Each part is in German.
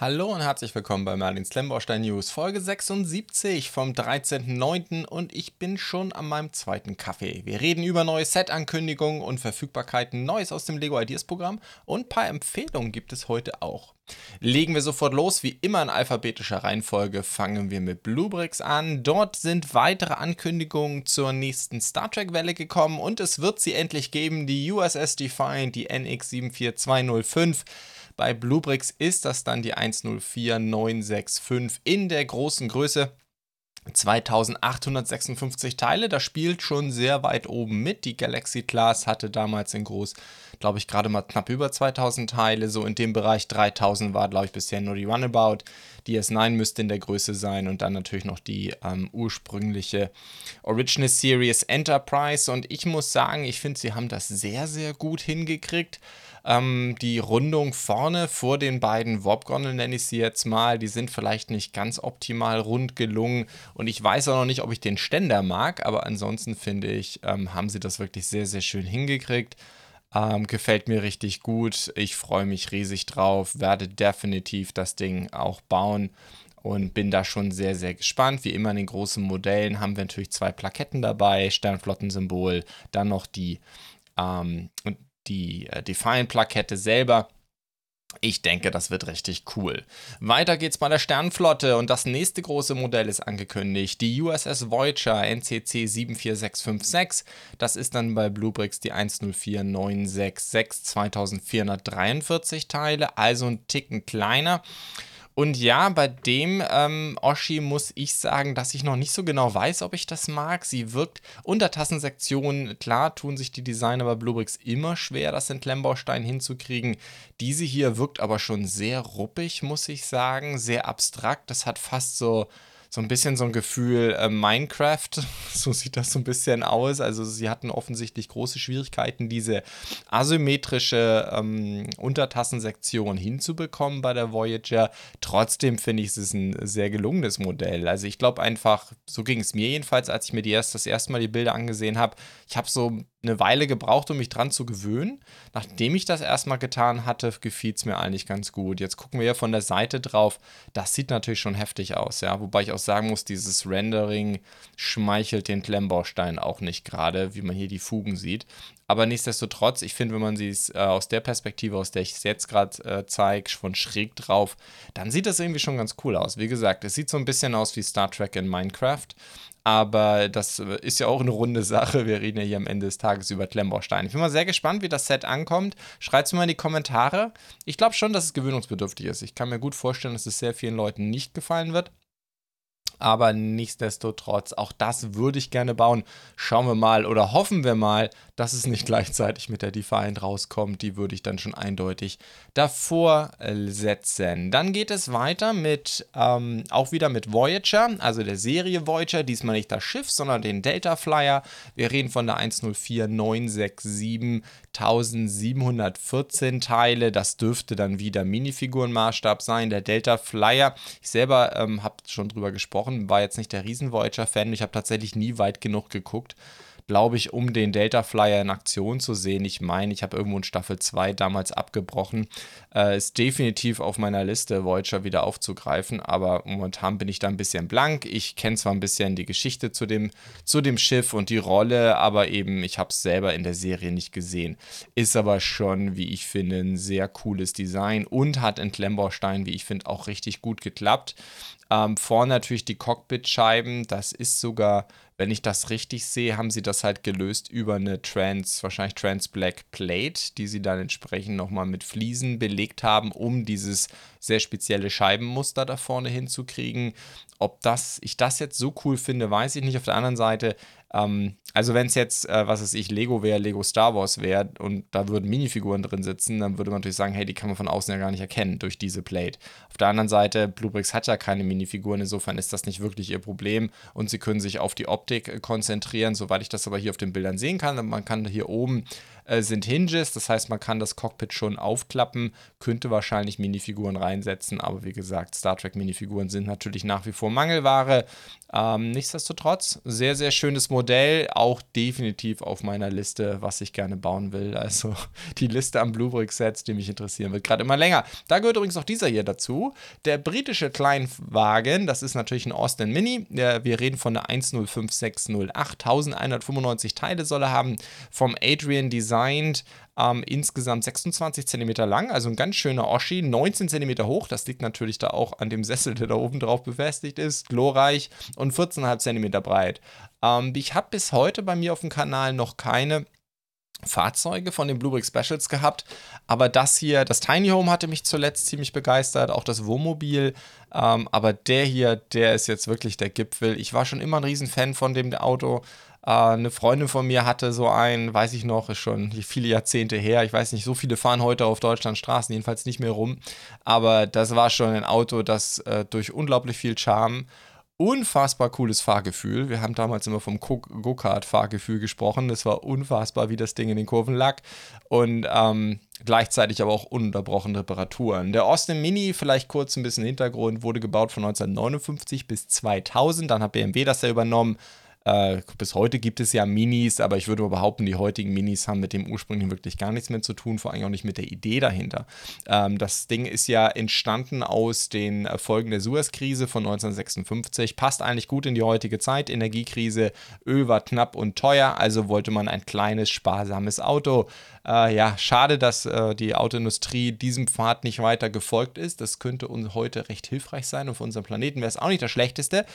Hallo und herzlich willkommen bei Merlin Slamborstein News, Folge 76 vom 13.09. und ich bin schon an meinem zweiten Kaffee. Wir reden über neue Set-Ankündigungen und Verfügbarkeiten, Neues aus dem Lego Ideas Programm und ein paar Empfehlungen gibt es heute auch. Legen wir sofort los, wie immer in alphabetischer Reihenfolge fangen wir mit Bluebricks an. Dort sind weitere Ankündigungen zur nächsten Star Trek Welle gekommen und es wird sie endlich geben, die USS Defiant, die NX 74205. Bei Bluebricks ist das dann die 104965 in der großen Größe. 2856 Teile, das spielt schon sehr weit oben mit. Die Galaxy Class hatte damals in groß, glaube ich, gerade mal knapp über 2000 Teile. So in dem Bereich 3000 war, glaube ich, bisher nur die Runabout. Die S9 müsste in der Größe sein und dann natürlich noch die ähm, ursprüngliche Original Series Enterprise. Und ich muss sagen, ich finde, sie haben das sehr, sehr gut hingekriegt. Ähm, die Rundung vorne vor den beiden Warp-Gondeln, nenne ich sie jetzt mal, die sind vielleicht nicht ganz optimal rund gelungen. Und ich weiß auch noch nicht, ob ich den Ständer mag, aber ansonsten finde ich, ähm, haben sie das wirklich sehr, sehr schön hingekriegt. Ähm, gefällt mir richtig gut. Ich freue mich riesig drauf. Werde definitiv das Ding auch bauen und bin da schon sehr, sehr gespannt. Wie immer in den großen Modellen haben wir natürlich zwei Plaketten dabei: Sternflottensymbol, dann noch die, ähm, die äh, Defiant-Plakette selber. Ich denke, das wird richtig cool. Weiter geht's bei der Sternflotte und das nächste große Modell ist angekündigt. Die USS Voyager NCC 74656. Das ist dann bei Bluebricks die 104966 2443 Teile, also ein Ticken kleiner. Und ja, bei dem ähm, Oshi muss ich sagen, dass ich noch nicht so genau weiß, ob ich das mag. Sie wirkt Untertassensektion. Klar tun sich die Designer bei Bluebricks immer schwer, das in Klemmbaustein hinzukriegen. Diese hier wirkt aber schon sehr ruppig, muss ich sagen. Sehr abstrakt. Das hat fast so so ein bisschen so ein Gefühl äh, Minecraft. So sieht das so ein bisschen aus. Also sie hatten offensichtlich große Schwierigkeiten, diese asymmetrische ähm, Untertassensektion hinzubekommen bei der Voyager. Trotzdem finde ich, es ist ein sehr gelungenes Modell. Also ich glaube einfach, so ging es mir jedenfalls, als ich mir die erst, das erste Mal die Bilder angesehen habe. Ich habe so eine Weile gebraucht, um mich dran zu gewöhnen. Nachdem ich das erstmal getan hatte, gefiel es mir eigentlich ganz gut. Jetzt gucken wir ja von der Seite drauf. Das sieht natürlich schon heftig aus, ja. Wobei ich auch sagen muss, dieses Rendering schmeichelt den Klemmbaustein auch nicht gerade, wie man hier die Fugen sieht. Aber nichtsdestotrotz, ich finde, wenn man sie äh, aus der Perspektive, aus der ich es jetzt gerade äh, zeige, von schräg drauf, dann sieht das irgendwie schon ganz cool aus. Wie gesagt, es sieht so ein bisschen aus wie Star Trek in Minecraft. Aber das ist ja auch eine runde Sache. Wir reden ja hier am Ende des Tages über Klemmbausteine. Ich bin mal sehr gespannt, wie das Set ankommt. Schreibt es mir mal in die Kommentare. Ich glaube schon, dass es gewöhnungsbedürftig ist. Ich kann mir gut vorstellen, dass es sehr vielen Leuten nicht gefallen wird aber nichtsdestotrotz, auch das würde ich gerne bauen. Schauen wir mal oder hoffen wir mal, dass es nicht gleichzeitig mit der Defiant rauskommt. Die würde ich dann schon eindeutig davor setzen. Dann geht es weiter mit, ähm, auch wieder mit Voyager, also der Serie Voyager. Diesmal nicht das Schiff, sondern den Delta Flyer. Wir reden von der 104967 1714 Teile. Das dürfte dann wieder Minifigurenmaßstab sein. Der Delta Flyer, ich selber ähm, habe schon drüber gesprochen, war jetzt nicht der Riesen-Voyager-Fan. Ich habe tatsächlich nie weit genug geguckt glaube ich, um den Delta Flyer in Aktion zu sehen. Ich meine, ich habe irgendwo in Staffel 2 damals abgebrochen. Äh, ist definitiv auf meiner Liste, Voyager wieder aufzugreifen, aber momentan bin ich da ein bisschen blank. Ich kenne zwar ein bisschen die Geschichte zu dem, zu dem Schiff und die Rolle, aber eben, ich habe es selber in der Serie nicht gesehen. Ist aber schon, wie ich finde, ein sehr cooles Design und hat in Klemmbaustein, wie ich finde, auch richtig gut geklappt. Ähm, vorne natürlich die Cockpitscheiben, das ist sogar wenn ich das richtig sehe, haben sie das halt gelöst über eine Trans, wahrscheinlich Trans Black Plate, die sie dann entsprechend nochmal mit Fliesen belegt haben, um dieses sehr spezielle Scheibenmuster da vorne hinzukriegen. Ob das, ich das jetzt so cool finde, weiß ich nicht. Auf der anderen Seite ähm, also wenn es jetzt, äh, was weiß ich, Lego wäre, Lego Star Wars wäre und da würden Minifiguren drin sitzen, dann würde man natürlich sagen, hey, die kann man von außen ja gar nicht erkennen durch diese Plate. Auf der anderen Seite, Bluebricks hat ja keine Minifiguren, insofern ist das nicht wirklich ihr Problem und sie können sich auf die Optik äh, konzentrieren, soweit ich das aber hier auf den Bildern sehen kann. Man kann hier oben äh, sind Hinges, das heißt, man kann das Cockpit schon aufklappen, könnte wahrscheinlich Minifiguren reinsetzen, aber wie gesagt, Star Trek Minifiguren sind natürlich nach wie vor Mangelware. Ähm, nichtsdestotrotz, sehr, sehr schönes Modell, auch definitiv auf meiner Liste, was ich gerne bauen will. Also die Liste an Bluebrick-Sets, die mich interessieren, wird gerade immer länger. Da gehört übrigens auch dieser hier dazu. Der britische Kleinwagen, das ist natürlich ein Austin Mini. Wir reden von der 105608. 1195 Teile soll er haben. Vom Adrian designed. Ähm, insgesamt 26 cm lang, also ein ganz schöner Oschi, 19 cm hoch, das liegt natürlich da auch an dem Sessel, der da oben drauf befestigt ist, glorreich und 14,5 cm breit. Ähm, ich habe bis heute bei mir auf dem Kanal noch keine Fahrzeuge von den Bluebrick Specials gehabt, aber das hier, das Tiny Home hatte mich zuletzt ziemlich begeistert, auch das Wohnmobil, ähm, aber der hier, der ist jetzt wirklich der Gipfel. Ich war schon immer ein Riesenfan von dem Auto. Äh, eine Freundin von mir hatte so einen, weiß ich noch, ist schon viele Jahrzehnte her. Ich weiß nicht, so viele fahren heute auf Deutschland Straßen, jedenfalls nicht mehr rum. Aber das war schon ein Auto, das äh, durch unglaublich viel Charme unfassbar cooles Fahrgefühl. Wir haben damals immer vom Go-Kart-Fahrgefühl gesprochen. Es war unfassbar, wie das Ding in den Kurven lag. Und ähm, gleichzeitig aber auch ununterbrochene Reparaturen. Der Austin Mini, vielleicht kurz ein bisschen Hintergrund, wurde gebaut von 1959 bis 2000. Dann hat BMW das ja übernommen. Äh, bis heute gibt es ja Minis, aber ich würde behaupten, die heutigen Minis haben mit dem ursprünglichen wirklich gar nichts mehr zu tun, vor allem auch nicht mit der Idee dahinter. Ähm, das Ding ist ja entstanden aus den Folgen der Suez-Krise von 1956, passt eigentlich gut in die heutige Zeit. Energiekrise, Öl war knapp und teuer, also wollte man ein kleines, sparsames Auto. Äh, ja, schade, dass äh, die Autoindustrie diesem Pfad nicht weiter gefolgt ist. Das könnte uns heute recht hilfreich sein und für unseren Planeten wäre es auch nicht das Schlechteste.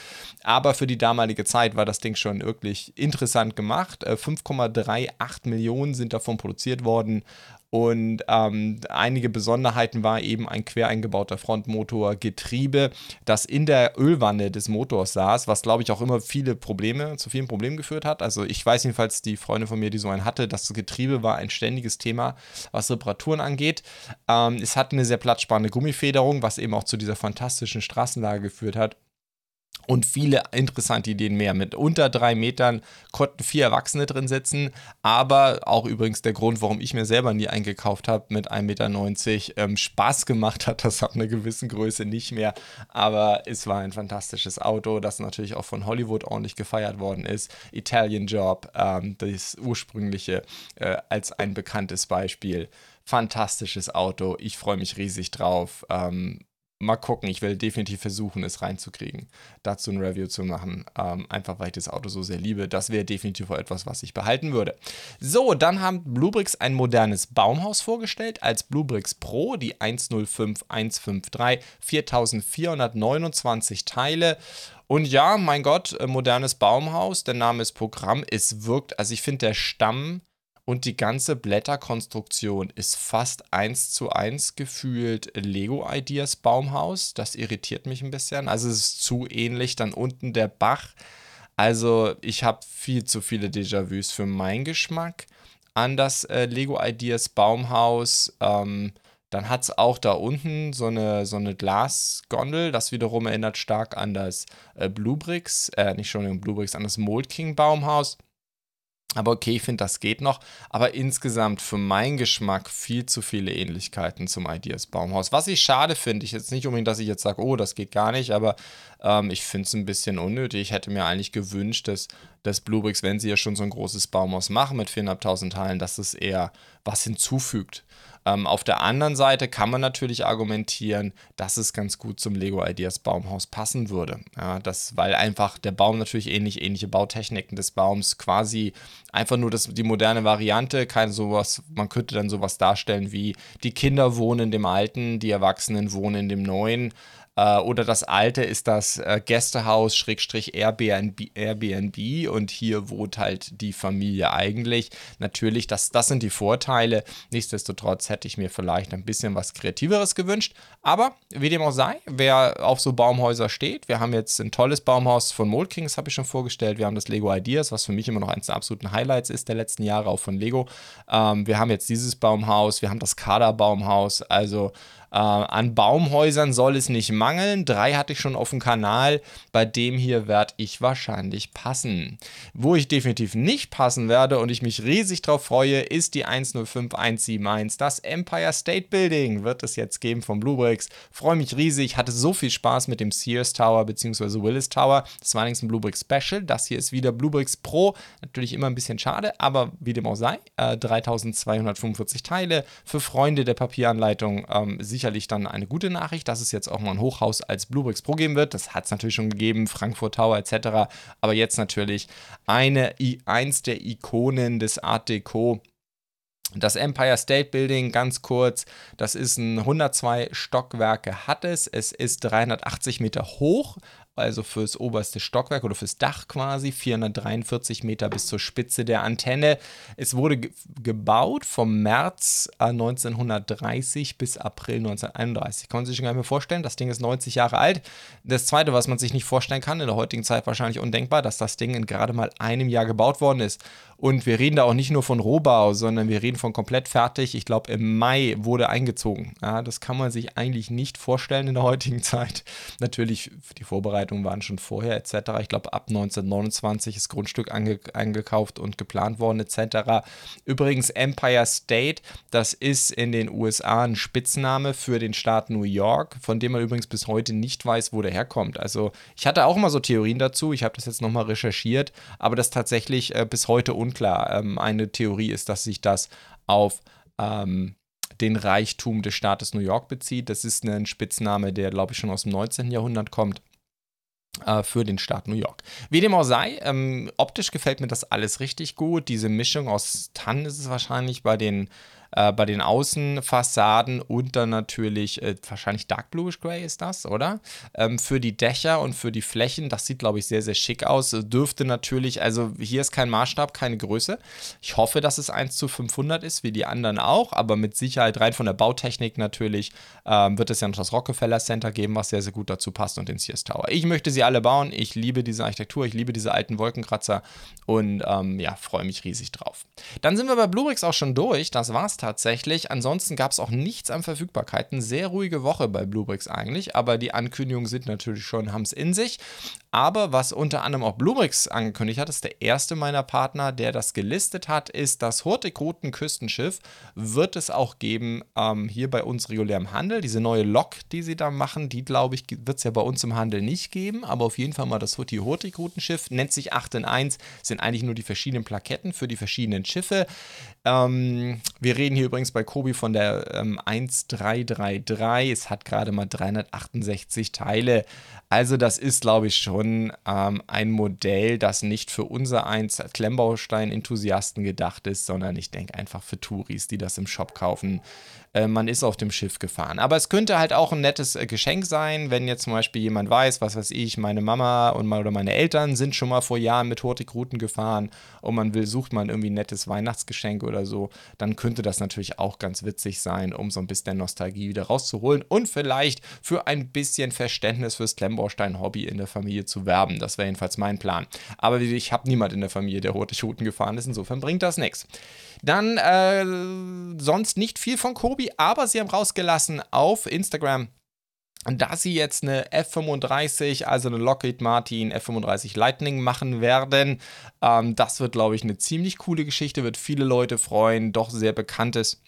Aber für die damalige Zeit war das Ding schon wirklich interessant gemacht. 5,38 äh, Millionen sind davon produziert worden. Und ähm, einige Besonderheiten war eben ein quer eingebauter Frontmotor, Getriebe, das in der Ölwanne des Motors saß, was glaube ich auch immer viele Probleme, zu vielen Problemen geführt hat. Also ich weiß jedenfalls, die Freundin von mir, die so einen hatte, das Getriebe war ein ständiges Thema, was Reparaturen angeht. Ähm, es hatte eine sehr platzsparende Gummifederung, was eben auch zu dieser fantastischen Straßenlage geführt hat und viele interessante Ideen mehr. Mit unter drei Metern konnten vier Erwachsene drin sitzen, aber auch übrigens der Grund, warum ich mir selber nie eingekauft habe, mit 1,90 Meter ähm, Spaß gemacht hat, das ab einer gewissen Größe nicht mehr, aber es war ein fantastisches Auto, das natürlich auch von Hollywood ordentlich gefeiert worden ist. Italian Job, ähm, das ursprüngliche äh, als ein bekanntes Beispiel. Fantastisches Auto, ich freue mich riesig drauf. Ähm, mal gucken. Ich will definitiv versuchen, es reinzukriegen, dazu ein Review zu machen. Ähm, einfach weil ich das Auto so sehr liebe. Das wäre definitiv etwas, was ich behalten würde. So, dann haben Bluebricks ein modernes Baumhaus vorgestellt als Bluebricks Pro, die 105153, 4429 Teile. Und ja, mein Gott, äh, modernes Baumhaus, der Name ist Programm. Es wirkt, also ich finde, der Stamm und die ganze Blätterkonstruktion ist fast eins zu eins gefühlt Lego Ideas Baumhaus. Das irritiert mich ein bisschen. Also es ist zu ähnlich. Dann unten der Bach. Also ich habe viel zu viele Déjà-vus für meinen Geschmack an das äh, Lego Ideas Baumhaus. Ähm, dann hat es auch da unten so eine, so eine Glasgondel. Das wiederum erinnert stark an das äh, Bluebricks, äh, nicht schon Bluebricks, an das Mold King Baumhaus. Aber okay, ich finde, das geht noch. Aber insgesamt für meinen Geschmack viel zu viele Ähnlichkeiten zum Ideas Baumhaus. Was ich schade finde, ich jetzt nicht unbedingt, dass ich jetzt sage, oh, das geht gar nicht, aber ähm, ich finde es ein bisschen unnötig. Ich hätte mir eigentlich gewünscht, dass, dass Bluebricks, wenn sie ja schon so ein großes Baumhaus machen mit 4.500 Teilen, dass es eher was hinzufügt. Ähm, auf der anderen Seite kann man natürlich argumentieren, dass es ganz gut zum Lego Ideas Baumhaus passen würde. Ja, das, weil einfach der Baum natürlich ähnlich, ähnliche Bautechniken des Baums quasi einfach nur das, die moderne Variante, kein sowas, man könnte dann sowas darstellen wie die Kinder wohnen in dem alten, die Erwachsenen wohnen in dem neuen. Äh, oder das alte ist das äh, Gästehaus Schrägstrich Airbnb, Airbnb und hier wohnt halt die Familie eigentlich. Natürlich, das, das sind die Vorteile. Nichtsdestotrotz hätte ich mir vielleicht ein bisschen was Kreativeres gewünscht. Aber wie dem auch sei, wer auf so Baumhäuser steht, wir haben jetzt ein tolles Baumhaus von Mold Kings, habe ich schon vorgestellt. Wir haben das Lego Ideas, was für mich immer noch eines der absoluten Highlights ist der letzten Jahre, auch von Lego. Ähm, wir haben jetzt dieses Baumhaus, wir haben das Kader Baumhaus. Also Äh, an Baumhäusern soll es nicht mangeln. Drei hatte ich schon auf dem Kanal. Bei dem hier werde ich wahrscheinlich passen. Wo ich definitiv nicht passen werde und ich mich riesig drauf freue, ist die 105171. Das Empire State Building wird es jetzt geben von Bluebricks. Freue mich riesig. Hatte so viel Spaß mit dem Sears Tower bzw. Willis Tower. Das war allerdings ein Bluebricks Special. Das hier ist wieder Bluebricks Pro. Natürlich immer ein bisschen schade, aber wie dem auch sei. Äh, 3245 Teile. Für Freunde der Papieranleitung ähm, sicherlich dann eine gute Nachricht, dass es jetzt auch mal ein Hochhaus als Bluebricks Pro geben wird. Das hat es natürlich schon gegeben, Frankfurt Tower etc. Aber jetzt natürlich eine, eins der Ikonen des Art Deco. Das Empire State Building, ganz kurz, das ist ein 102 Stockwerke hat es. Es ist 380 Meter hoch, also fürs oberste Stockwerk oder fürs Dach quasi, 443 Meter bis zur Spitze der Antenne. Es wurde ge gebaut vom März 1930 äh, bis April 1931. Kann man sich gar nicht mehr vorstellen, das Ding ist 90 Jahre alt. Das Zweite, was man sich nicht vorstellen kann, in der heutigen Zeit wahrscheinlich undenkbar, dass das Ding in gerade mal einem Jahr gebaut worden ist. Und wir reden da auch nicht nur von Rohbau, sondern wir reden von komplett fertig. Ich glaube, im Mai wurde eingezogen. Ja, das kann man sich eigentlich nicht vorstellen in der heutigen Zeit. Natürlich, die Vorbereitungen waren schon vorher etc. Ich glaube, ab 1929 ist Grundstück ange eingekauft und geplant worden etc. Übrigens, Empire State, das ist in den USA ein Spitzname für den Staat New York, von dem man übrigens bis heute nicht weiß, wo der herkommt. Also, ich hatte auch immer so Theorien dazu. Ich habe das jetzt nochmal recherchiert, aber das tatsächlich äh, bis heute unklar. Ähm, eine Theorie ist, dass sich das auf ähm, den Reichtum des Staates New York bezieht. Das ist ein Spitzname, der, glaube ich, schon aus dem 19. Jahrhundert kommt für den Staat New York. Wie dem auch sei, ähm, optisch gefällt mir das alles richtig gut. Diese Mischung aus Tannen ist es wahrscheinlich bei den äh, bei den Außenfassaden und dann natürlich äh, wahrscheinlich Dark Bluish Gray ist das, oder? Ähm, für die Dächer und für die Flächen, das sieht, glaube ich, sehr, sehr schick aus. Dürfte natürlich, also hier ist kein Maßstab, keine Größe. Ich hoffe, dass es 1 zu 500 ist, wie die anderen auch, aber mit Sicherheit rein von der Bautechnik natürlich ähm, wird es ja noch das Rockefeller Center geben, was sehr, sehr gut dazu passt und den Sears Tower. Ich möchte sie alle bauen. Ich liebe diese Architektur, ich liebe diese alten Wolkenkratzer und ähm, ja, freue mich riesig drauf. Dann sind wir bei Bluebricks auch schon durch. Das war's tatsächlich. Ansonsten gab es auch nichts an Verfügbarkeiten. Sehr ruhige Woche bei Bluebricks eigentlich, aber die Ankündigungen sind natürlich schon, haben es in sich. Aber was unter anderem auch Bluebricks angekündigt hat, ist der erste meiner Partner, der das gelistet hat, ist das Hurtigruten Küstenschiff. Wird es auch geben ähm, hier bei uns regulär im Handel. Diese neue Lok, die sie da machen, die glaube ich, wird es ja bei uns im Handel nicht geben. Aber auf jeden Fall mal das Hurtigruten-Schiff. Nennt sich 8 in 1, sind eigentlich nur die verschiedenen Plaketten für die verschiedenen Schiffe. Ähm, wir reden hier übrigens bei Kobi von der ähm, 1333. Es hat gerade mal 368 Teile. Also das ist, glaube ich, schon ähm, ein Modell, das nicht für unser eins Klemmbaustein-Enthusiasten gedacht ist, sondern ich denke einfach für Touris, die das im Shop kaufen. Äh, man ist auf dem Schiff gefahren. Aber es könnte halt auch ein nettes äh, Geschenk sein, wenn jetzt zum Beispiel jemand weiß, was weiß ich, meine Mama und oder meine Eltern sind schon mal vor Jahren mit Hurtigruten gefahren und man will, sucht man irgendwie ein nettes Weihnachtsgeschenk oder so, dann könnte das natürlich auch ganz witzig sein, um so ein bisschen Nostalgie wieder rauszuholen und vielleicht für ein bisschen Verständnis fürs Klemmbaustein Baustein-Hobby in der Familie zu werben. Das wäre jedenfalls mein Plan. Aber ich habe niemand in der Familie, der Hurtigruten gefahren ist. Insofern bringt das nichts. Dann äh, sonst nicht viel von Kobi, aber sie haben rausgelassen auf Instagram dass sie jetzt eine F35, also eine Lockheed Martin F35 Lightning machen werden. Ähm, das wird, glaube ich, eine ziemlich coole Geschichte, wird viele Leute freuen, doch sehr bekanntes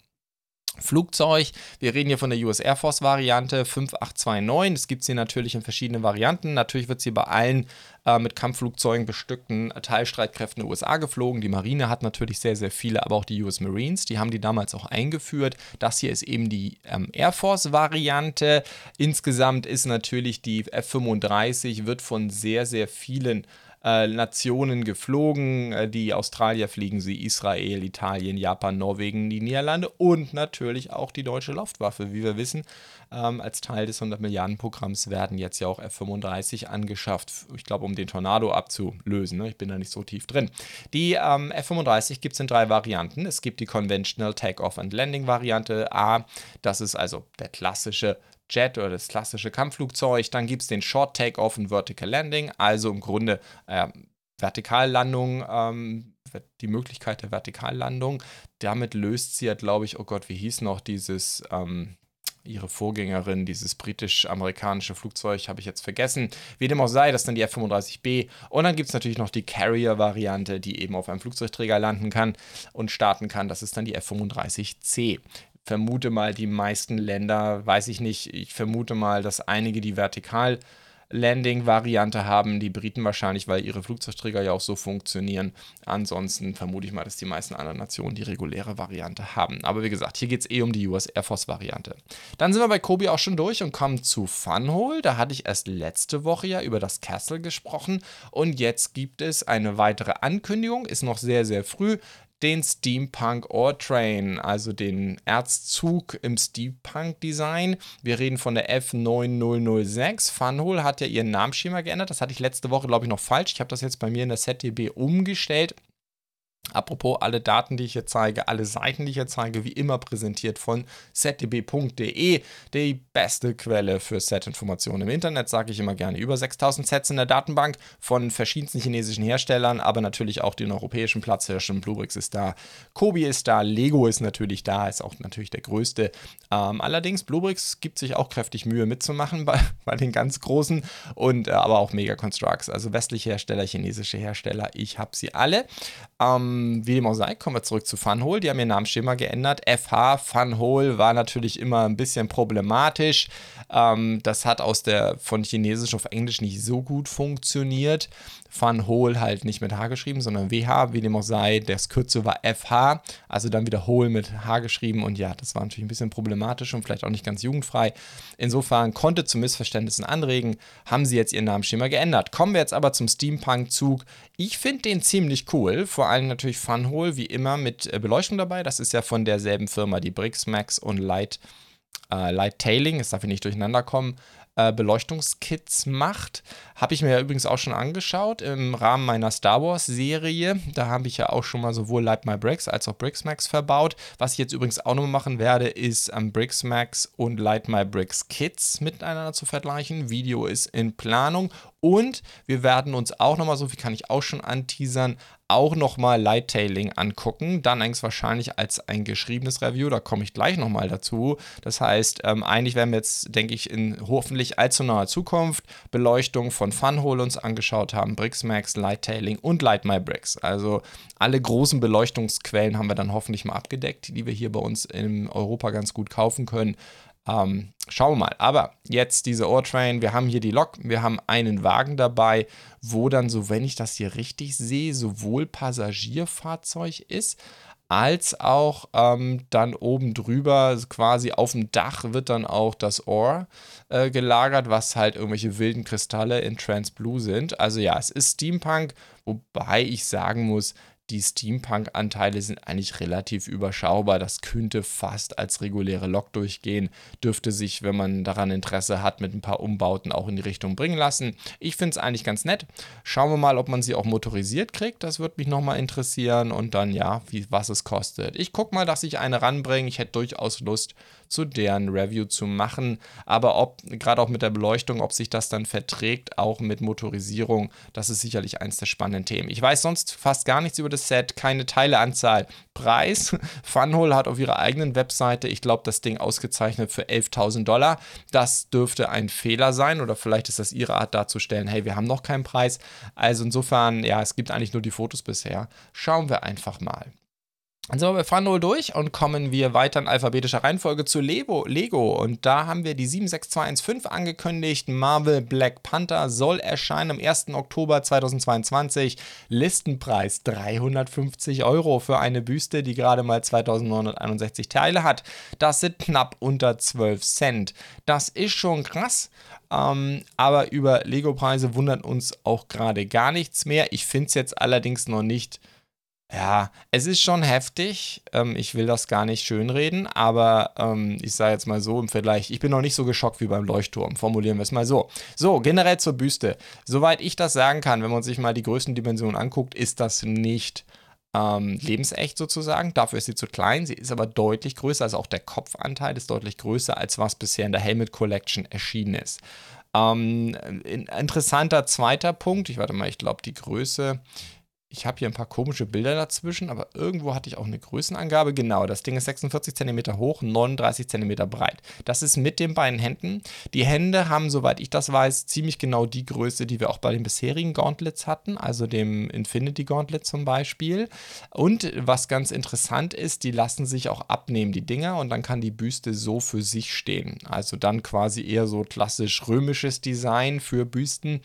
Flugzeug. Wir reden hier von der US Air Force Variante 5829. Das gibt es hier natürlich in verschiedenen Varianten. Natürlich wird sie bei allen äh, mit Kampfflugzeugen bestückten Teilstreitkräften der USA geflogen. Die Marine hat natürlich sehr, sehr viele, aber auch die US Marines. Die haben die damals auch eingeführt. Das hier ist eben die ähm, Air Force Variante. Insgesamt ist natürlich die F35, wird von sehr, sehr vielen äh, Nationen geflogen. Äh, die Australier fliegen sie, Israel, Italien, Japan, Norwegen, die Niederlande und natürlich auch die deutsche Luftwaffe. Wie wir wissen, ähm, als Teil des 100 Milliarden Programms werden jetzt ja auch F-35 angeschafft. Ich glaube, um den Tornado abzulösen. Ne? Ich bin da nicht so tief drin. Die ähm, F-35 gibt es in drei Varianten. Es gibt die Conventional Takeoff and Landing Variante A. Das ist also der klassische Jet oder das klassische Kampfflugzeug. Dann gibt es den Short Takeoff und Vertical Landing, also im Grunde äh, Vertikallandung, ähm, die Möglichkeit der Vertikallandung. Damit löst sie ja, glaube ich, oh Gott, wie hieß noch dieses, ähm, ihre Vorgängerin, dieses britisch-amerikanische Flugzeug, habe ich jetzt vergessen. Wie dem auch sei, das ist dann die F-35B. Und dann gibt es natürlich noch die Carrier-Variante, die eben auf einem Flugzeugträger landen kann und starten kann. Das ist dann die F-35C vermute mal, die meisten Länder, weiß ich nicht, ich vermute mal, dass einige die vertikal Landing-Variante haben. Die Briten wahrscheinlich, weil ihre Flugzeugträger ja auch so funktionieren. Ansonsten vermute ich mal, dass die meisten anderen Nationen die reguläre Variante haben. Aber wie gesagt, hier geht es eh um die US Air Force-Variante. Dann sind wir bei Kobi auch schon durch und kommen zu Funhole. Da hatte ich erst letzte Woche ja über das Castle gesprochen. Und jetzt gibt es eine weitere Ankündigung. Ist noch sehr, sehr früh den Steampunk Ore Train, also den Erzzug im Steampunk-Design. Wir reden von der F9006. Funhole hat ja ihren Namensschema geändert. Das hatte ich letzte Woche, glaube ich, noch falsch. Ich habe das jetzt bei mir in der ZDB umgestellt. Apropos, alle Daten, die ich hier zeige, alle Seiten, die ich hier zeige, wie immer präsentiert von zdb.de, die beste Quelle für Set-Informationen im Internet, sage ich immer gerne. Über 6000 Sets in der Datenbank von verschiedensten chinesischen Herstellern, aber natürlich auch den europäischen Platzhirschen. Bluebricks ist da, Kobi ist da, Lego ist natürlich da, ist auch natürlich der größte. Ähm, allerdings, Bluebricks gibt sich auch kräftig Mühe mitzumachen bei, bei den ganz großen und äh, aber auch Mega Constructs, also westliche Hersteller, chinesische Hersteller. Ich habe sie alle. Ähm, wie dem auch sei, kommen wir zurück zu Funhole. Die haben ihr Namensschema geändert. FH Funhole war natürlich immer ein bisschen problematisch. Ähm, das hat aus der von Chinesisch auf Englisch nicht so gut funktioniert. Van Hole halt nicht mit H geschrieben, sondern WH, wie dem auch sei. Das Kürzel war FH, also dann wieder Hole mit H geschrieben. Und ja, das war natürlich ein bisschen problematisch und vielleicht auch nicht ganz jugendfrei. Insofern konnte zu Missverständnissen anregen, haben sie jetzt ihren Namensschema geändert. Kommen wir jetzt aber zum Steampunk-Zug. Ich finde den ziemlich cool, vor allem natürlich Van Hole, wie immer mit äh, Beleuchtung dabei. Das ist ja von derselben Firma, die Bricks Max und Light äh, Light Tailing, es darf hier nicht durcheinander kommen, äh, Beleuchtungskits macht. Habe ich mir ja übrigens auch schon angeschaut im Rahmen meiner Star Wars Serie. Da habe ich ja auch schon mal sowohl Light My Bricks als auch Bricks Max verbaut. Was ich jetzt übrigens auch noch machen werde, ist am ähm, Bricks Max und Light My Bricks Kits miteinander zu vergleichen. Video ist in Planung und wir werden uns auch nochmal, so viel kann ich auch schon anteasern, auch nochmal Lighttailing angucken. Dann eigentlich wahrscheinlich als ein geschriebenes Review, da komme ich gleich nochmal dazu. Das heißt, ähm, eigentlich werden wir jetzt, denke ich, in hoffentlich allzu naher Zukunft Beleuchtung von Funhole uns angeschaut haben, Brixmax, Lighttailing und Light My Bricks. Also alle großen Beleuchtungsquellen haben wir dann hoffentlich mal abgedeckt, die wir hier bei uns in Europa ganz gut kaufen können. Ähm, schauen wir mal. Aber jetzt diese Ohrtrain, wir haben hier die Lok, wir haben einen Wagen dabei, wo dann, so wenn ich das hier richtig sehe, sowohl Passagierfahrzeug ist, als auch ähm, dann oben drüber, quasi auf dem Dach, wird dann auch das Ohr äh, gelagert, was halt irgendwelche wilden Kristalle in Transblue sind. Also ja, es ist Steampunk, wobei ich sagen muss, die Steampunk-Anteile sind eigentlich relativ überschaubar. Das könnte fast als reguläre Lok durchgehen. Dürfte sich, wenn man daran Interesse hat, mit ein paar Umbauten auch in die Richtung bringen lassen. Ich finde es eigentlich ganz nett. Schauen wir mal, ob man sie auch motorisiert kriegt. Das würde mich nochmal interessieren. Und dann, ja, wie, was es kostet. Ich gucke mal, dass ich eine ranbringe. Ich hätte durchaus Lust, zu deren Review zu machen. Aber ob, gerade auch mit der Beleuchtung, ob sich das dann verträgt, auch mit Motorisierung, das ist sicherlich eins der spannenden Themen. Ich weiß sonst fast gar nichts über das Set, keine Teileanzahl. Preis. Funhole hat auf ihrer eigenen Webseite, ich glaube, das Ding ausgezeichnet für 11.000 Dollar. Das dürfte ein Fehler sein oder vielleicht ist das ihre Art darzustellen, hey, wir haben noch keinen Preis. Also insofern, ja, es gibt eigentlich nur die Fotos bisher. Schauen wir einfach mal. Also wir fahren wohl durch und kommen wir weiter in alphabetischer Reihenfolge zu Lego. Lego. Und da haben wir die 76215 angekündigt. Marvel Black Panther soll erscheinen am 1. Oktober 2022. Listenpreis 350 Euro für eine Büste, die gerade mal 2961 Teile hat. Das sind knapp unter 12 Cent. Das ist schon krass. Ähm, aber über Lego-Preise wundert uns auch gerade gar nichts mehr. Ich finde es jetzt allerdings noch nicht ja, es ist schon heftig. Ähm, ich will das gar nicht schönreden, aber ähm, ich sage jetzt mal so im Vergleich, ich bin noch nicht so geschockt wie beim Leuchtturm. Formulieren wir es mal so. So, generell zur Büste. Soweit ich das sagen kann, wenn man sich mal die Größendimensionen anguckt, ist das nicht ähm, lebensecht sozusagen. Dafür ist sie zu klein. Sie ist aber deutlich größer. Also auch der Kopfanteil ist deutlich größer, als was bisher in der Helmet Collection erschienen ist. Ähm, interessanter zweiter Punkt. Ich warte mal, ich glaube, die Größe ich habe hier ein paar komische Bilder dazwischen, aber irgendwo hatte ich auch eine Größenangabe. Genau, das Ding ist 46 cm hoch, 39 cm breit. Das ist mit den beiden Händen. Die Hände haben, soweit ich das weiß, ziemlich genau die Größe, die wir auch bei den bisherigen Gauntlets hatten, also dem Infinity Gauntlet zum Beispiel. Und was ganz interessant ist, die lassen sich auch abnehmen, die Dinger, und dann kann die Büste so für sich stehen. Also dann quasi eher so klassisch römisches Design für Büsten.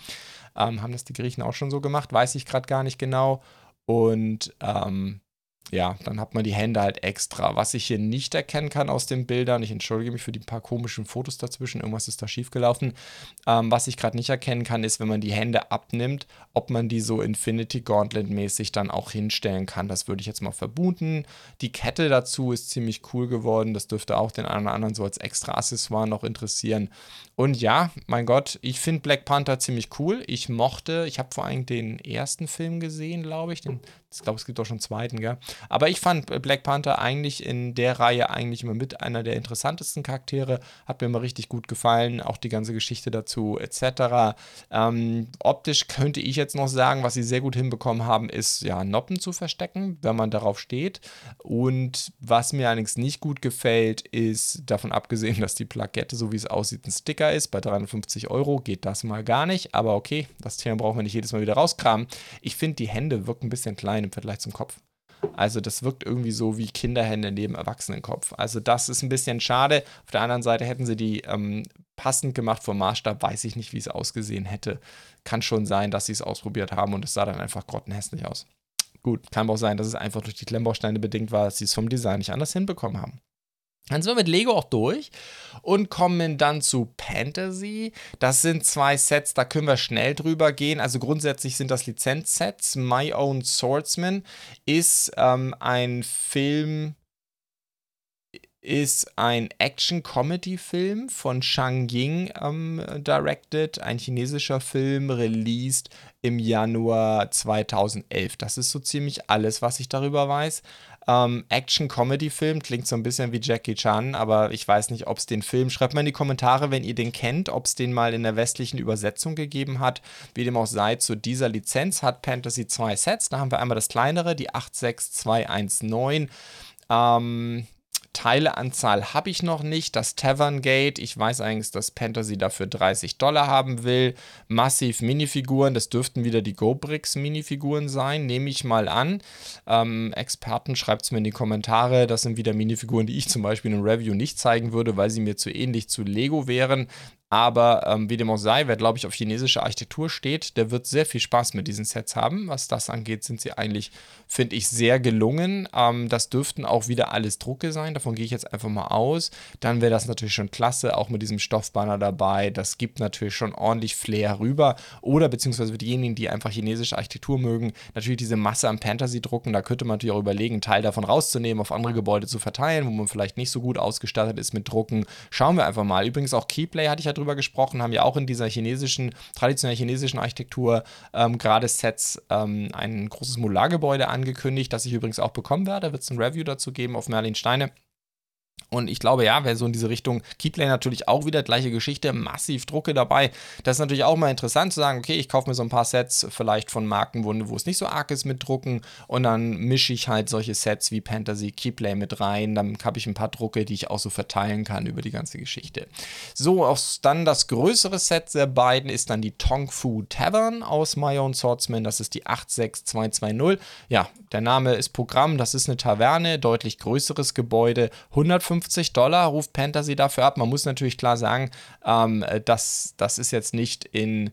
Ähm, haben das die Griechen auch schon so gemacht? Weiß ich gerade gar nicht genau. Und ähm, ja, dann hat man die Hände halt extra. Was ich hier nicht erkennen kann aus den Bildern, ich entschuldige mich für die paar komischen Fotos dazwischen, irgendwas ist da schiefgelaufen. Ähm, was ich gerade nicht erkennen kann, ist, wenn man die Hände abnimmt, ob man die so Infinity Gauntlet mäßig dann auch hinstellen kann. Das würde ich jetzt mal vermuten. Die Kette dazu ist ziemlich cool geworden. Das dürfte auch den einen oder anderen so als extra Accessoire noch interessieren. Und ja, mein Gott, ich finde Black Panther ziemlich cool. Ich mochte, ich habe vor allem den ersten Film gesehen, glaube ich. Den, ich glaube, es gibt auch schon einen zweiten, gell? Aber ich fand Black Panther eigentlich in der Reihe eigentlich immer mit einer der interessantesten Charaktere. Hat mir immer richtig gut gefallen, auch die ganze Geschichte dazu etc. Ähm, optisch könnte ich jetzt noch sagen, was sie sehr gut hinbekommen haben, ist ja Noppen zu verstecken, wenn man darauf steht. Und was mir allerdings nicht gut gefällt, ist davon abgesehen, dass die Plakette, so wie es aussieht, ein Sticker ist. Bei 350 Euro geht das mal gar nicht. Aber okay, das Thema brauchen wir nicht jedes Mal wieder rauskramen. Ich finde, die Hände wirken ein bisschen klein im Vergleich zum Kopf. Also das wirkt irgendwie so wie Kinderhände neben Erwachsenenkopf. Also das ist ein bisschen schade. Auf der anderen Seite hätten sie die ähm, passend gemacht vom Maßstab, weiß ich nicht, wie es ausgesehen hätte. Kann schon sein, dass sie es ausprobiert haben und es sah dann einfach grottenhässlich aus. Gut, kann auch sein, dass es einfach durch die Klemmbausteine bedingt war, dass sie es vom Design nicht anders hinbekommen haben. Dann sind wir mit Lego auch durch und kommen dann zu Fantasy. Das sind zwei Sets, da können wir schnell drüber gehen. Also grundsätzlich sind das Lizenzsets. My Own Swordsman ist ähm, ein Film, ist ein Action-Comedy-Film von Shang Ying ähm, directed, ein chinesischer Film, released im Januar 2011. Das ist so ziemlich alles, was ich darüber weiß. Ähm, Action-Comedy-Film klingt so ein bisschen wie Jackie Chan, aber ich weiß nicht, ob es den Film, schreibt mal in die Kommentare, wenn ihr den kennt, ob es den mal in der westlichen Übersetzung gegeben hat. Wie dem auch sei, zu dieser Lizenz hat Fantasy zwei Sets. Da haben wir einmal das kleinere, die 86219. Ähm, Teileanzahl habe ich noch nicht. Das Tavern Gate, ich weiß eigentlich, dass Fantasy dafür 30 Dollar haben will. Massiv Minifiguren, das dürften wieder die GoBricks Minifiguren sein, nehme ich mal an. Ähm, Experten schreibt es mir in die Kommentare. Das sind wieder Minifiguren, die ich zum Beispiel in einem Review nicht zeigen würde, weil sie mir zu ähnlich zu Lego wären. Aber ähm, wie dem auch sei, wer, glaube ich, auf chinesische Architektur steht, der wird sehr viel Spaß mit diesen Sets haben. Was das angeht, sind sie eigentlich, finde ich, sehr gelungen. Ähm, das dürften auch wieder alles Drucke sein. Davon gehe ich jetzt einfach mal aus. Dann wäre das natürlich schon klasse, auch mit diesem Stoffbanner dabei. Das gibt natürlich schon ordentlich Flair rüber. Oder beziehungsweise für diejenigen, die einfach chinesische Architektur mögen, natürlich diese Masse am Fantasy drucken. Da könnte man natürlich auch überlegen, einen Teil davon rauszunehmen, auf andere Gebäude zu verteilen, wo man vielleicht nicht so gut ausgestattet ist mit Drucken. Schauen wir einfach mal. Übrigens auch Keyplay hatte ich ja drüber drüber gesprochen, haben ja auch in dieser chinesischen, traditionell chinesischen Architektur ähm, gerade Sets ähm, ein großes Modulargebäude angekündigt, das ich übrigens auch bekommen werde. Wird es ein Review dazu geben auf Merlin Steine. Und ich glaube, ja, wer so in diese Richtung, Keyplay natürlich auch wieder gleiche Geschichte, massiv Drucke dabei. Das ist natürlich auch mal interessant zu sagen, okay, ich kaufe mir so ein paar Sets vielleicht von Marken, wo, es nicht so arg ist mit Drucken und dann mische ich halt solche Sets wie Fantasy, Keyplay mit rein. Dann habe ich ein paar Drucke, die ich auch so verteilen kann über die ganze Geschichte. So, dann das größere Set der beiden ist dann die Tong Fu Tavern aus My Own Swordsman. Das ist die 86220. Ja, der Name ist Programm, das ist eine Taverne, deutlich größeres Gebäude, 150 50 Dollar ruft Fantasy dafür ab. Man muss natürlich klar sagen, ähm, das, das ist jetzt nicht in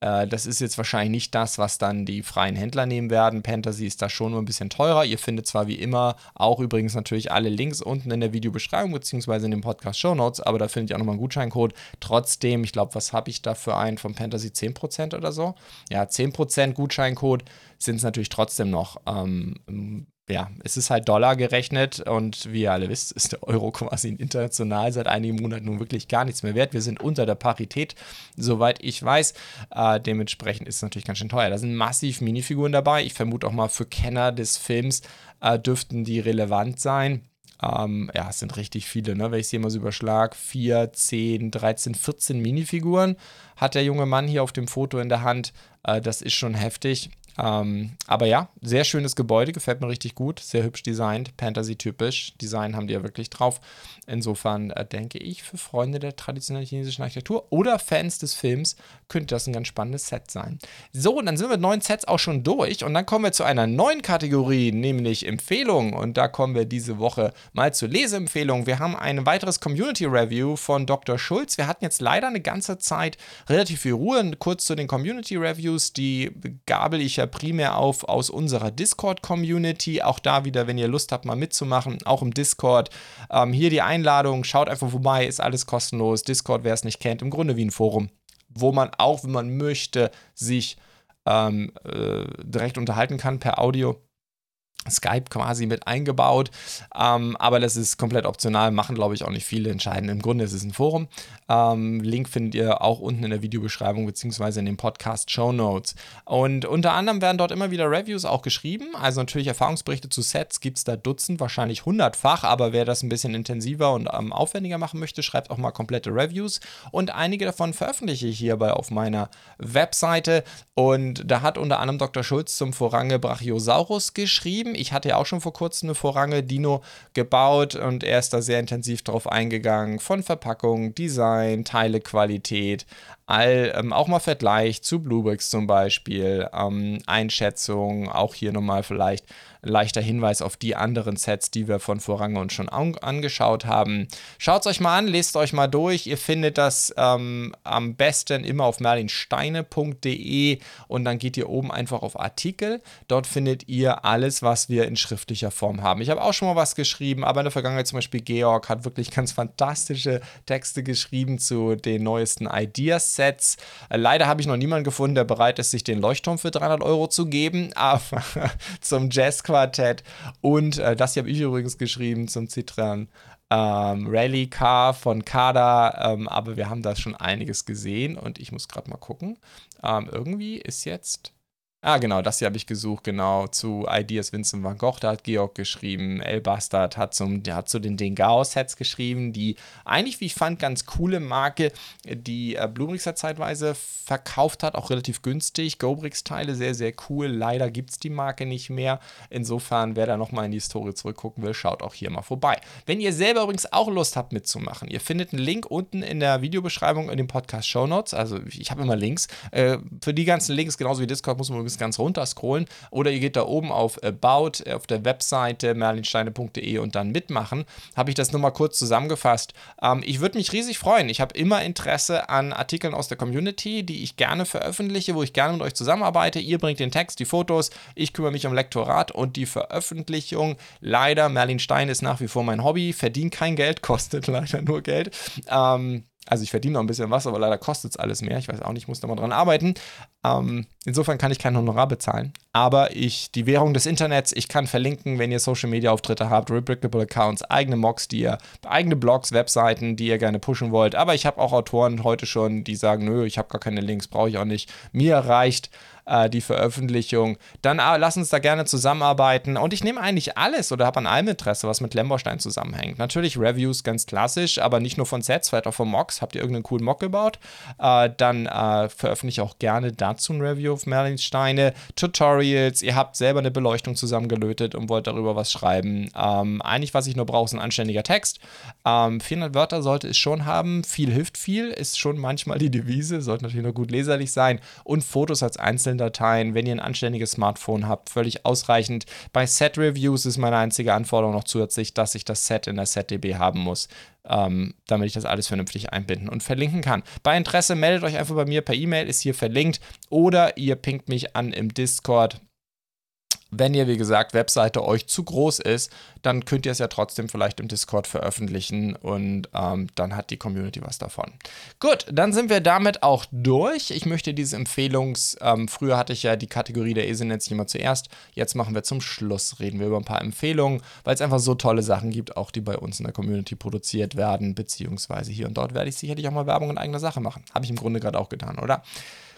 äh, das ist jetzt wahrscheinlich nicht das, was dann die freien Händler nehmen werden. Fantasy ist da schon nur ein bisschen teurer. Ihr findet zwar wie immer auch übrigens natürlich alle Links unten in der Videobeschreibung beziehungsweise in den Podcast Show Notes, aber da findet ihr auch nochmal einen Gutscheincode. Trotzdem, ich glaube, was habe ich da für einen von Fantasy 10% oder so? Ja, 10% Gutscheincode sind es natürlich trotzdem noch. Ähm, ja, es ist halt Dollar gerechnet und wie ihr alle wisst, ist der Euro quasi international seit einigen Monaten nun wirklich gar nichts mehr wert. Wir sind unter der Parität, soweit ich weiß. Äh, dementsprechend ist es natürlich ganz schön teuer. Da sind massiv Minifiguren dabei. Ich vermute auch mal für Kenner des Films äh, dürften die relevant sein. Ähm, ja, es sind richtig viele, ne? wenn ich sie immer so überschlage. 4, 10, 13, 14 Minifiguren hat der junge Mann hier auf dem Foto in der Hand. Äh, das ist schon heftig. Ähm, aber ja, sehr schönes Gebäude, gefällt mir richtig gut, sehr hübsch designt, Fantasy-typisch. Design haben die ja wirklich drauf. Insofern äh, denke ich, für Freunde der traditionellen chinesischen Architektur oder Fans des Films könnte das ein ganz spannendes Set sein. So, dann sind wir mit neuen Sets auch schon durch und dann kommen wir zu einer neuen Kategorie, nämlich Empfehlungen. Und da kommen wir diese Woche mal zu Leseempfehlungen. Wir haben ein weiteres Community Review von Dr. Schulz. Wir hatten jetzt leider eine ganze Zeit relativ viel Ruhe. Kurz zu den Community Reviews, die gabel ich ja primär auf aus unserer Discord-Community. Auch da wieder, wenn ihr Lust habt, mal mitzumachen, auch im Discord. Ähm, hier die Einladung, schaut einfach vorbei, ist alles kostenlos. Discord, wer es nicht kennt, im Grunde wie ein Forum, wo man auch, wenn man möchte, sich ähm, äh, direkt unterhalten kann per Audio. Skype quasi mit eingebaut, ähm, aber das ist komplett optional, machen glaube ich auch nicht viele entscheiden. Im Grunde ist es ein Forum. Ähm, Link findet ihr auch unten in der Videobeschreibung beziehungsweise in den Podcast Show Notes. Und unter anderem werden dort immer wieder Reviews auch geschrieben, also natürlich Erfahrungsberichte zu Sets gibt es da Dutzend, wahrscheinlich hundertfach, aber wer das ein bisschen intensiver und ähm, aufwendiger machen möchte, schreibt auch mal komplette Reviews und einige davon veröffentliche ich hierbei auf meiner Webseite und da hat unter anderem Dr. Schulz zum Vorrange Brachiosaurus geschrieben ich hatte ja auch schon vor kurzem eine Vorrange Dino gebaut und er ist da sehr intensiv drauf eingegangen. Von Verpackung, Design, Teilequalität, all, ähm, auch mal Vergleich zu Bluebricks zum Beispiel, ähm, Einschätzung, auch hier nochmal vielleicht leichter Hinweis auf die anderen Sets, die wir von Vorrange uns schon an angeschaut haben. Schaut es euch mal an, lest euch mal durch. Ihr findet das ähm, am besten immer auf merlinsteine.de und dann geht ihr oben einfach auf Artikel. Dort findet ihr alles, was wir in schriftlicher Form haben. Ich habe auch schon mal was geschrieben, aber in der Vergangenheit zum Beispiel Georg hat wirklich ganz fantastische Texte geschrieben zu den neuesten Ideas-Sets. Äh, leider habe ich noch niemanden gefunden, der bereit ist, sich den Leuchtturm für 300 Euro zu geben, aber zum Jazz Quartett und äh, das hier habe ich übrigens geschrieben zum Citran ähm, Rally Car von Kada, ähm, aber wir haben da schon einiges gesehen und ich muss gerade mal gucken. Ähm, irgendwie ist jetzt Ah, genau, das hier habe ich gesucht, genau, zu Ideas Vincent van Gogh, da hat Georg geschrieben, El Bastard hat, zum, hat zu den Dengao-Sets geschrieben, die eigentlich, wie ich fand, ganz coole Marke, die äh, Bluebricks zeitweise verkauft hat, auch relativ günstig, GoBricks-Teile, sehr, sehr cool, leider gibt es die Marke nicht mehr, insofern, wer da nochmal in die Historie zurückgucken will, schaut auch hier mal vorbei. Wenn ihr selber übrigens auch Lust habt mitzumachen, ihr findet einen Link unten in der Videobeschreibung in den Podcast-Show Notes, also ich habe immer Links, äh, für die ganzen Links, genauso wie Discord, muss man übrigens ganz runter scrollen. Oder ihr geht da oben auf About äh, auf der Webseite merlinsteine.de und dann mitmachen. Habe ich das nur mal kurz zusammengefasst. Ähm, ich würde mich riesig freuen. Ich habe immer Interesse an Artikeln aus der Community, die ich gerne veröffentliche, wo ich gerne mit euch zusammenarbeite. Ihr bringt den Text, die Fotos, ich kümmere mich um Lektorat und die Veröffentlichung. Leider, Merlin Stein ist nach wie vor mein Hobby, verdient kein Geld, kostet leider nur Geld. Ähm, also ich verdiene noch ein bisschen was, aber leider kostet es alles mehr. Ich weiß auch nicht, ich muss da mal dran arbeiten. Ähm, insofern kann ich kein Honorar bezahlen. Aber ich, die Währung des Internets, ich kann verlinken, wenn ihr Social Media Auftritte habt, replicable Accounts, eigene Mocks, die ihr, eigene Blogs, Webseiten, die ihr gerne pushen wollt. Aber ich habe auch Autoren heute schon, die sagen, nö, ich habe gar keine Links, brauche ich auch nicht. Mir reicht äh, die Veröffentlichung. Dann äh, lass uns da gerne zusammenarbeiten. Und ich nehme eigentlich alles oder habe an allem Interesse, was mit Lemborstein zusammenhängt. Natürlich Reviews ganz klassisch, aber nicht nur von Sets, vielleicht auch von Mocks. Habt ihr irgendeinen coolen Mock gebaut? Äh, dann äh, veröffentliche ich auch gerne dazu ein Review auf Merlinsteine. Tutorials, ihr habt selber eine Beleuchtung zusammengelötet und wollt darüber was schreiben. Ähm, eigentlich, was ich nur brauche, ist ein anständiger Text. Ähm, 400 Wörter sollte es schon haben. Viel hilft viel, ist schon manchmal die Devise, sollte natürlich nur gut leserlich sein. Und Fotos als einzelne Dateien, wenn ihr ein anständiges Smartphone habt, völlig ausreichend. Bei Set Reviews ist meine einzige Anforderung noch zusätzlich, dass ich das Set in der SetDB haben muss. Ähm, damit ich das alles vernünftig einbinden und verlinken kann. Bei Interesse meldet euch einfach bei mir per E-Mail, ist hier verlinkt, oder ihr pinkt mich an im Discord. Wenn ihr, wie gesagt, Webseite euch zu groß ist, dann könnt ihr es ja trotzdem vielleicht im Discord veröffentlichen und ähm, dann hat die Community was davon. Gut, dann sind wir damit auch durch. Ich möchte diese Empfehlungs-, ähm, früher hatte ich ja die Kategorie der Esel nennt sich immer zuerst, jetzt machen wir zum Schluss, reden wir über ein paar Empfehlungen, weil es einfach so tolle Sachen gibt, auch die bei uns in der Community produziert werden, beziehungsweise hier und dort werde ich sicherlich auch mal Werbung in eigener Sache machen. Habe ich im Grunde gerade auch getan, oder?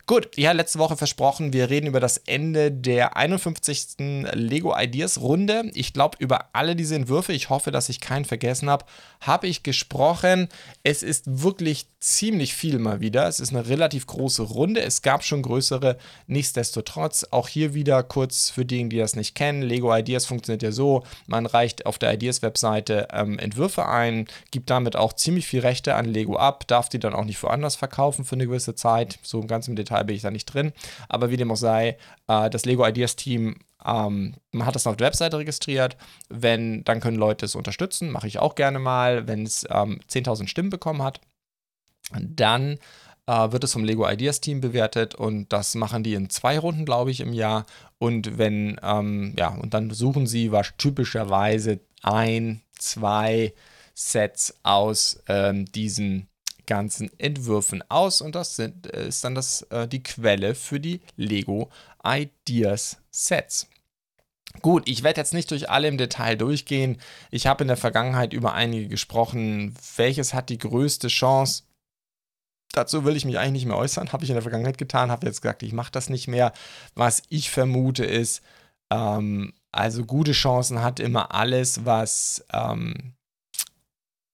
Gut, ja, letzte Woche versprochen, wir reden über das Ende der 51. Lego Ideas Runde. Ich glaube, über alle diese Entwürfe, ich hoffe, dass ich keinen vergessen habe, habe ich gesprochen. Es ist wirklich ziemlich viel mal wieder. Es ist eine relativ große Runde. Es gab schon größere. Nichtsdestotrotz, auch hier wieder kurz für diejenigen, die das nicht kennen. Lego Ideas funktioniert ja so: Man reicht auf der Ideas-Webseite ähm, Entwürfe ein, gibt damit auch ziemlich viel Rechte an Lego ab, darf die dann auch nicht woanders verkaufen für eine gewisse Zeit. So ganz im Detail bin ich da nicht drin. Aber wie dem auch sei, äh, das Lego Ideas Team ähm, man hat das auf der Webseite registriert. Wenn, dann können Leute es unterstützen. Mache ich auch gerne mal, wenn es ähm, 10.000 Stimmen bekommen hat. Dann äh, wird es vom Lego Ideas Team bewertet und das machen die in zwei Runden, glaube ich, im Jahr. Und wenn, ähm, ja, und dann suchen sie was typischerweise ein, zwei Sets aus ähm, diesen ganzen Entwürfen aus und das sind, äh, ist dann das, äh, die Quelle für die Lego Ideas Sets. Gut, ich werde jetzt nicht durch alle im Detail durchgehen. Ich habe in der Vergangenheit über einige gesprochen. Welches hat die größte Chance? Dazu will ich mich eigentlich nicht mehr äußern. Habe ich in der Vergangenheit getan, habe jetzt gesagt, ich mache das nicht mehr. Was ich vermute ist, ähm, also gute Chancen hat immer alles, was ähm,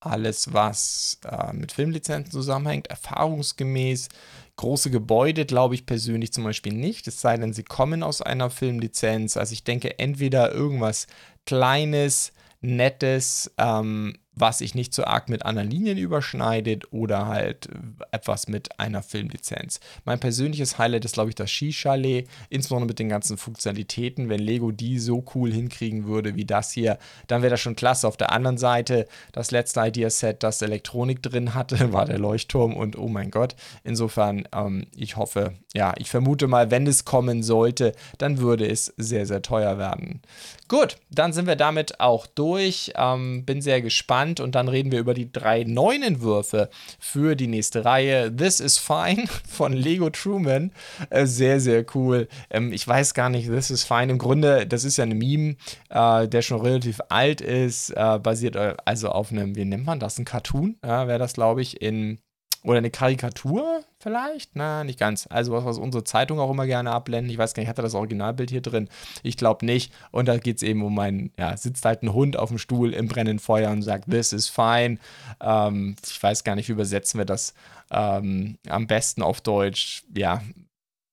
alles, was äh, mit Filmlizenzen zusammenhängt, erfahrungsgemäß. Große Gebäude glaube ich persönlich zum Beispiel nicht, es sei denn, sie kommen aus einer Filmlizenz. Also ich denke entweder irgendwas Kleines, Nettes, ähm, was sich nicht so arg mit anderen Linien überschneidet oder halt etwas mit einer Filmlizenz. Mein persönliches Highlight ist, glaube ich, das Skichalet, insbesondere mit den ganzen Funktionalitäten. Wenn Lego die so cool hinkriegen würde wie das hier, dann wäre das schon klasse. Auf der anderen Seite, das letzte Idea-Set, das Elektronik drin hatte, war der Leuchtturm und oh mein Gott. Insofern, ähm, ich hoffe, ja, ich vermute mal, wenn es kommen sollte, dann würde es sehr, sehr teuer werden. Gut, dann sind wir damit auch durch. Ähm, bin sehr gespannt und dann reden wir über die drei neuen Entwürfe für die nächste Reihe. This is Fine von Lego Truman. Äh, sehr, sehr cool. Ähm, ich weiß gar nicht, This is Fine. Im Grunde, das ist ja ein Meme, äh, der schon relativ alt ist, äh, basiert also auf einem, wie nennt man das, ein Cartoon, wäre das, glaube ich, in oder eine Karikatur vielleicht? Na, nicht ganz. Also was, was unsere Zeitung auch immer gerne abblenden. Ich weiß gar nicht, hat er das Originalbild hier drin? Ich glaube nicht. Und da geht es eben um einen, ja, sitzt halt ein Hund auf dem Stuhl im brennenden Feuer und sagt, this is fine. Ähm, ich weiß gar nicht, wie übersetzen wir das ähm, am besten auf Deutsch. Ja,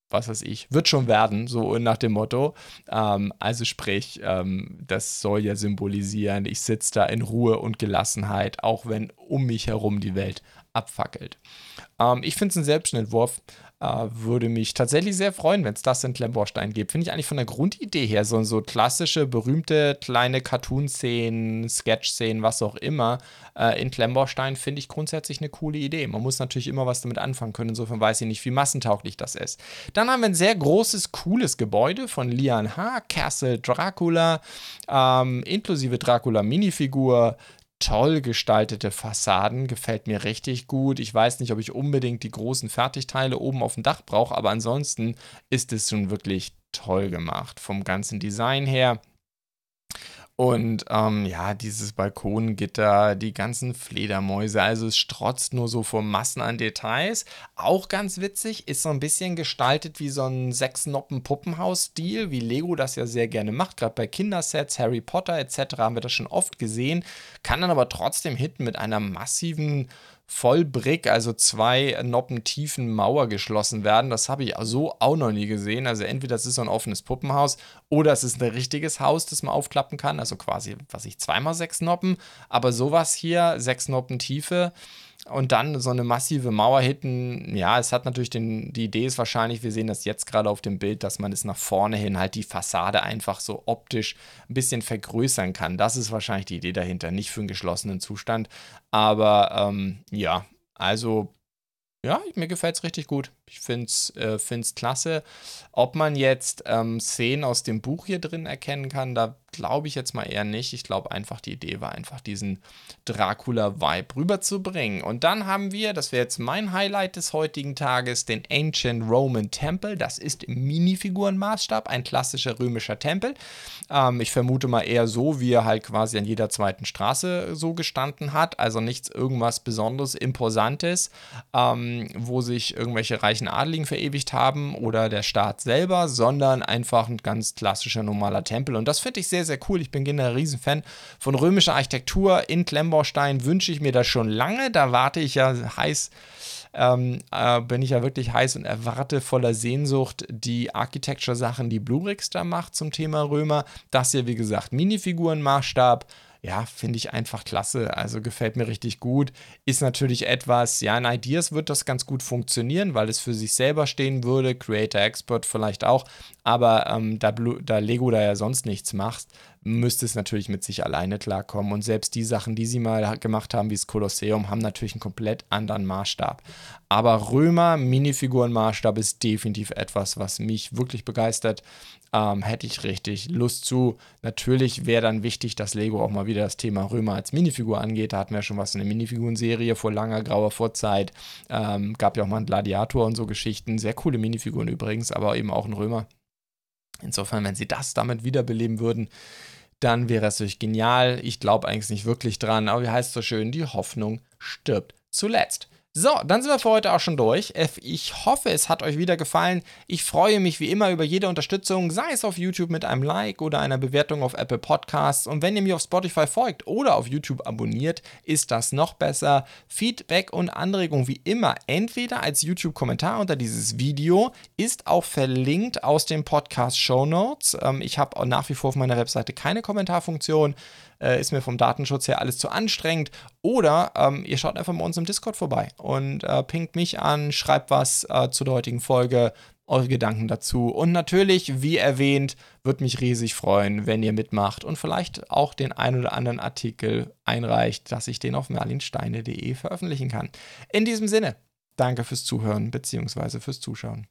was weiß ich, wird schon werden, so nach dem Motto. Ähm, also sprich, ähm, das soll ja symbolisieren, ich sitze da in Ruhe und Gelassenheit, auch wenn um mich herum die Welt abfackelt. Ähm, ich finde es ein Selbstentwurf. Äh, würde mich tatsächlich sehr freuen, wenn es das in Klemmbaustein gibt. Finde ich eigentlich von der Grundidee her so, so klassische, berühmte kleine Cartoon-Szenen, Sketch-Szenen, was auch immer. Äh, in Klemmbaustein finde ich grundsätzlich eine coole Idee. Man muss natürlich immer was damit anfangen können. Insofern weiß ich nicht, wie massentauglich das ist. Dann haben wir ein sehr großes, cooles Gebäude von Lian H. Castle Dracula, ähm, inklusive Dracula-Minifigur toll gestaltete Fassaden, gefällt mir richtig gut. Ich weiß nicht, ob ich unbedingt die großen Fertigteile oben auf dem Dach brauche, aber ansonsten ist es schon wirklich toll gemacht. Vom ganzen Design her. Und ähm, ja, dieses Balkongitter, die ganzen Fledermäuse, also es strotzt nur so vor Massen an Details. Auch ganz witzig, ist so ein bisschen gestaltet wie so ein Sechs-Noppen-Puppenhaus-Stil, wie Lego das ja sehr gerne macht. Gerade bei Kindersets, Harry Potter etc. haben wir das schon oft gesehen. Kann dann aber trotzdem hitten mit einer massiven Vollbrick, also zwei Noppen tiefen Mauer geschlossen werden. Das habe ich so auch noch nie gesehen. Also entweder es ist so ein offenes Puppenhaus oder es ist ein richtiges Haus, das man aufklappen kann. Also quasi, was ich, zweimal sechs Noppen. Aber sowas hier, sechs Noppen Tiefe, und dann so eine massive Mauer hinten, ja, es hat natürlich den, die Idee ist wahrscheinlich, wir sehen das jetzt gerade auf dem Bild, dass man es nach vorne hin halt die Fassade einfach so optisch ein bisschen vergrößern kann. Das ist wahrscheinlich die Idee dahinter, nicht für einen geschlossenen Zustand. Aber ähm, ja, also ja, mir gefällt es richtig gut. Ich finde es äh, klasse. Ob man jetzt ähm, Szenen aus dem Buch hier drin erkennen kann, da glaube ich jetzt mal eher nicht. Ich glaube einfach, die Idee war einfach, diesen Dracula-Vibe rüberzubringen. Und dann haben wir, das wäre jetzt mein Highlight des heutigen Tages, den Ancient Roman Temple. Das ist im Minifigurenmaßstab ein klassischer römischer Tempel. Ähm, ich vermute mal eher so, wie er halt quasi an jeder zweiten Straße so gestanden hat. Also nichts irgendwas Besonderes, Imposantes, ähm, wo sich irgendwelche reichen Adligen verewigt haben oder der Staat selber, sondern einfach ein ganz klassischer normaler Tempel. Und das finde ich sehr, sehr cool. Ich bin generell ein Riesenfan von römischer Architektur. In Klemmbaustein wünsche ich mir das schon lange. Da warte ich ja heiß ähm, äh, bin ich ja wirklich heiß und erwarte voller Sehnsucht die Architecture-Sachen, die Blurix da macht zum Thema Römer. Das hier, wie gesagt, Minifigurenmaßstab ja, finde ich einfach klasse. Also gefällt mir richtig gut. Ist natürlich etwas, ja, in Ideas wird das ganz gut funktionieren, weil es für sich selber stehen würde. Creator Expert vielleicht auch. Aber ähm, da, da Lego da ja sonst nichts macht, müsste es natürlich mit sich alleine klarkommen. Und selbst die Sachen, die sie mal gemacht haben, wie das Kolosseum, haben natürlich einen komplett anderen Maßstab. Aber Römer Minifiguren-Maßstab ist definitiv etwas, was mich wirklich begeistert. Ähm, hätte ich richtig Lust zu. Natürlich wäre dann wichtig, dass Lego auch mal wieder das Thema Römer als Minifigur angeht. Da hatten wir schon was in der Minifiguren-Serie vor langer, grauer Vorzeit. Ähm, gab ja auch mal einen Gladiator und so Geschichten. Sehr coole Minifiguren übrigens, aber eben auch ein Römer. Insofern, wenn sie das damit wiederbeleben würden, dann wäre es natürlich genial. Ich glaube eigentlich nicht wirklich dran, aber wie heißt es so schön, die Hoffnung stirbt zuletzt. So, dann sind wir für heute auch schon durch. Ich hoffe, es hat euch wieder gefallen. Ich freue mich wie immer über jede Unterstützung, sei es auf YouTube mit einem Like oder einer Bewertung auf Apple Podcasts. Und wenn ihr mir auf Spotify folgt oder auf YouTube abonniert, ist das noch besser. Feedback und Anregungen wie immer entweder als YouTube-Kommentar unter dieses Video, ist auch verlinkt aus den Podcast-Show Notes. Ähm, ich habe nach wie vor auf meiner Webseite keine Kommentarfunktion äh, ist mir vom Datenschutz her alles zu anstrengend. Oder ähm, ihr schaut einfach bei uns im Discord vorbei und äh, pinkt mich an, schreibt was äh, zu heutigen Folge, eure Gedanken dazu. Und natürlich, wie erwähnt, würde mich riesig freuen, wenn ihr mitmacht und vielleicht auch den ein oder anderen Artikel einreicht, dass ich den auf merlinsteine.de veröffentlichen kann. In diesem Sinne, danke fürs Zuhören bzw. fürs Zuschauen.